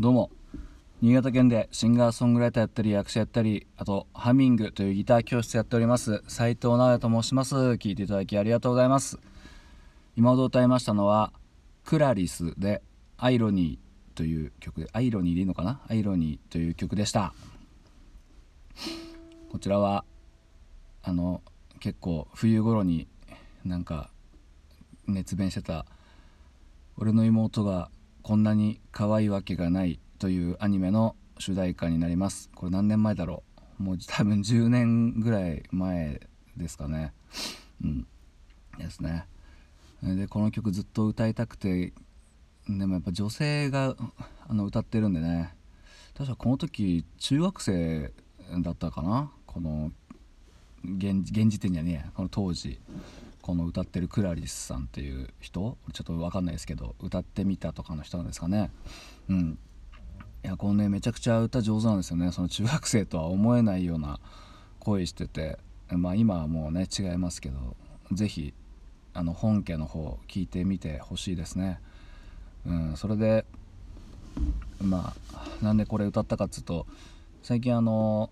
どうも。新潟県でシンガーソングライターやったり役者やったりあとハミングというギター教室やっております。斉藤直也と申します。聞いていただきありがとうございます。今ほど歌いましたのはクラリスでアイロニーという曲でアイロニーでいいのかな？アイロニーという曲でした。こちらはあの結構冬頃になんか熱弁してた俺の妹がこんなに可愛いわけがない」というアニメの主題歌になります。これ何年前だろう？もう多分10年ぐらい前ですかね。うん。ですね。でこの曲ずっと歌いたくてでもやっぱ女性があの歌ってるんでね。確かこの時中学生だったかな？この現時点じゃねえこの当時。この歌ってるクラリスさんっていう人？ちょっと分かんないですけど歌ってみたとかの人なんですかね。うん。いやこのねめちゃくちゃ歌上手なんですよね。その中学生とは思えないような声してて。まあ今はもうね違いますけど是非あの本家の方聞いてみてほしいですね。うんそれでまあなんでこれ歌ったかっつうと最近あの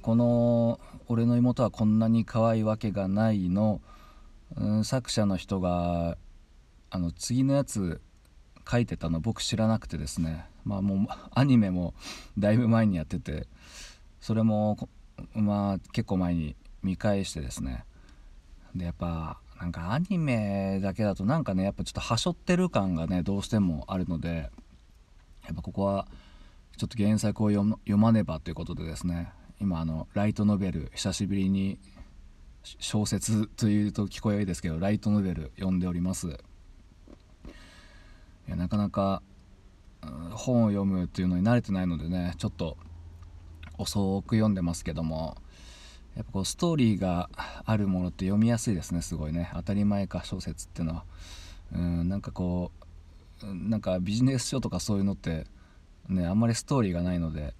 この「俺の妹はこんなに可愛いわけがないの」うん作者の人があの次のやつ書いてたの僕知らなくてですね。まあもうアニメもだいぶ前にやっててそれもまあ結構前に見返してですね。でやっぱなんかアニメだけだとなんかねやっぱちょっとはしょってる感がねどうしてもあるのでやっぱここはちょっと原作を読まねばということでですね。今あのライトノベル久しぶりに小説というと聞こえはいいですけどライトノベル読んでおります。いやなかなか本を読むっていうのに慣れてないのでねちょっと遅く読んでますけどもやっぱこうストーリーがあるものって読みやすいですねすごいね。当たり前か小説っていうのは。うんなんかこうなんかビジネス書とかそういうのってねあんまりストーリーがないので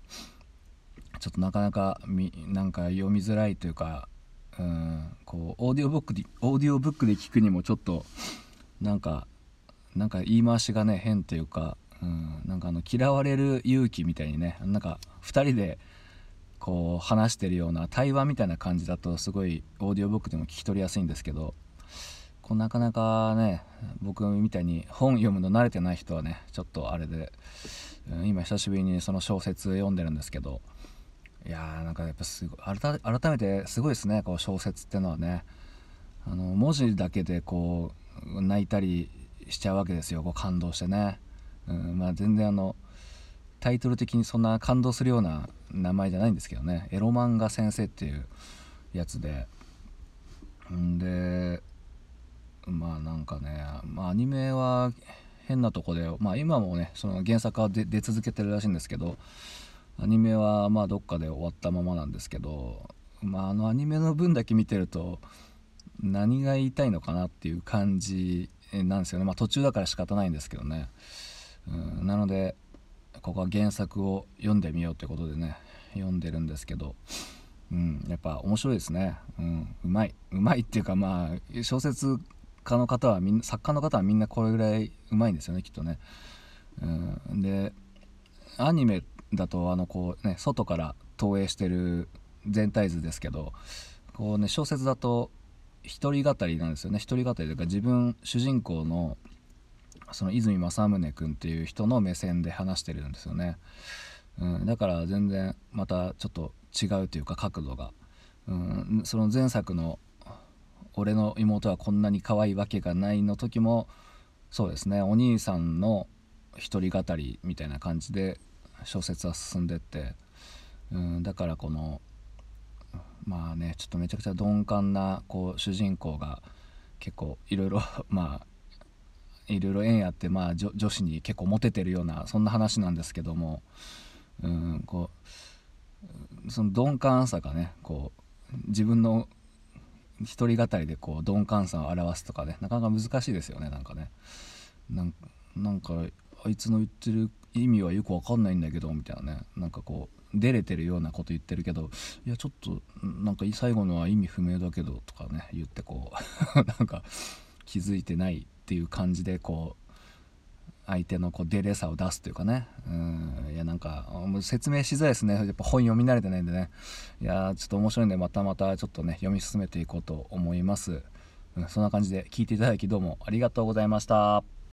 ちょっとなかなかみなんか読みづらいというかうんこうオーディオブックでオーディオブックで聞くにもちょっとなんかなんか言い回しがね変というか、うん、なんかあの嫌われる勇気みたいにねなんか2人でこう話してるような対話みたいな感じだとすごいオーディオブックでも聞き取りやすいんですけどこうなかなかね僕みたいに本読むの慣れてない人はねちょっとあれで、うん、今久しぶりにその小説読んでるんですけどいやーなんかやっぱすごい改めてすごいですねこう小説ってのはね。あの文字だけでこう泣いたりしちゃうわけですよこう感動してね、うんまあ、全然あのタイトル的にそんな感動するような名前じゃないんですけどね。エロ漫画先生っていうやつで。んでまあなんかね、まあ、アニメは変なとこで、まあ、今もねその原作は出続けてるらしいんですけどアニメはまあどっかで終わったままなんですけど、まあ、あのアニメの分だけ見てると何が言いたいのかなっていう感じなんですよね、まあ、途中だから仕方ないんですけどね、うん、なのでここは原作を読んでみようということでね読んでるんですけど、うん、やっぱ面白いですね、うん、うまい。うまいっていうかまあ小説家の方はみんな作家の方はみんなこれぐらいうまいんですよねきっとね、うん、でアニメだとあのこうね外から投影してる全体図ですけどこうね小説だと一人語りなんですよね。一人語りというか自分主人公のその泉正宗君っていう人の目線で話してるんですよね、うん、だから全然またちょっと違うというか角度が、うん、その前作の「俺の妹はこんなに可愛いわけがない」の時もそうですねお兄さんの一人語りみたいな感じで小説は進んでって、うん、だからこのまあねちょっとめちゃくちゃ鈍感なこう主人公が結構いろいろ まあいろいろ縁あって、まあ、女子に結構モテてるようなそんな話なんですけども、うん、こうその鈍感さがねこう自分の一人語りでこう鈍感さを表すとかねなかなか難しいですよねなんかね。なんかあいつの言ってる意味はよく分かんないんだけどみたいなね。なんかこう出れてるようなこと言ってるけどいやちょっとなんか最後のは意味不明だけどとかね言ってこう なんか気づいてないっていう感じでこう相手のこうデレさを出すというかね。うん。いやなんか説明しづらいですね。やっぱ本読み慣れてないんでね。いやちょっと面白いんでまたまたちょっとね読み進めていこうと思います、うん、そんな感じで聞いていただきどうもありがとうございました。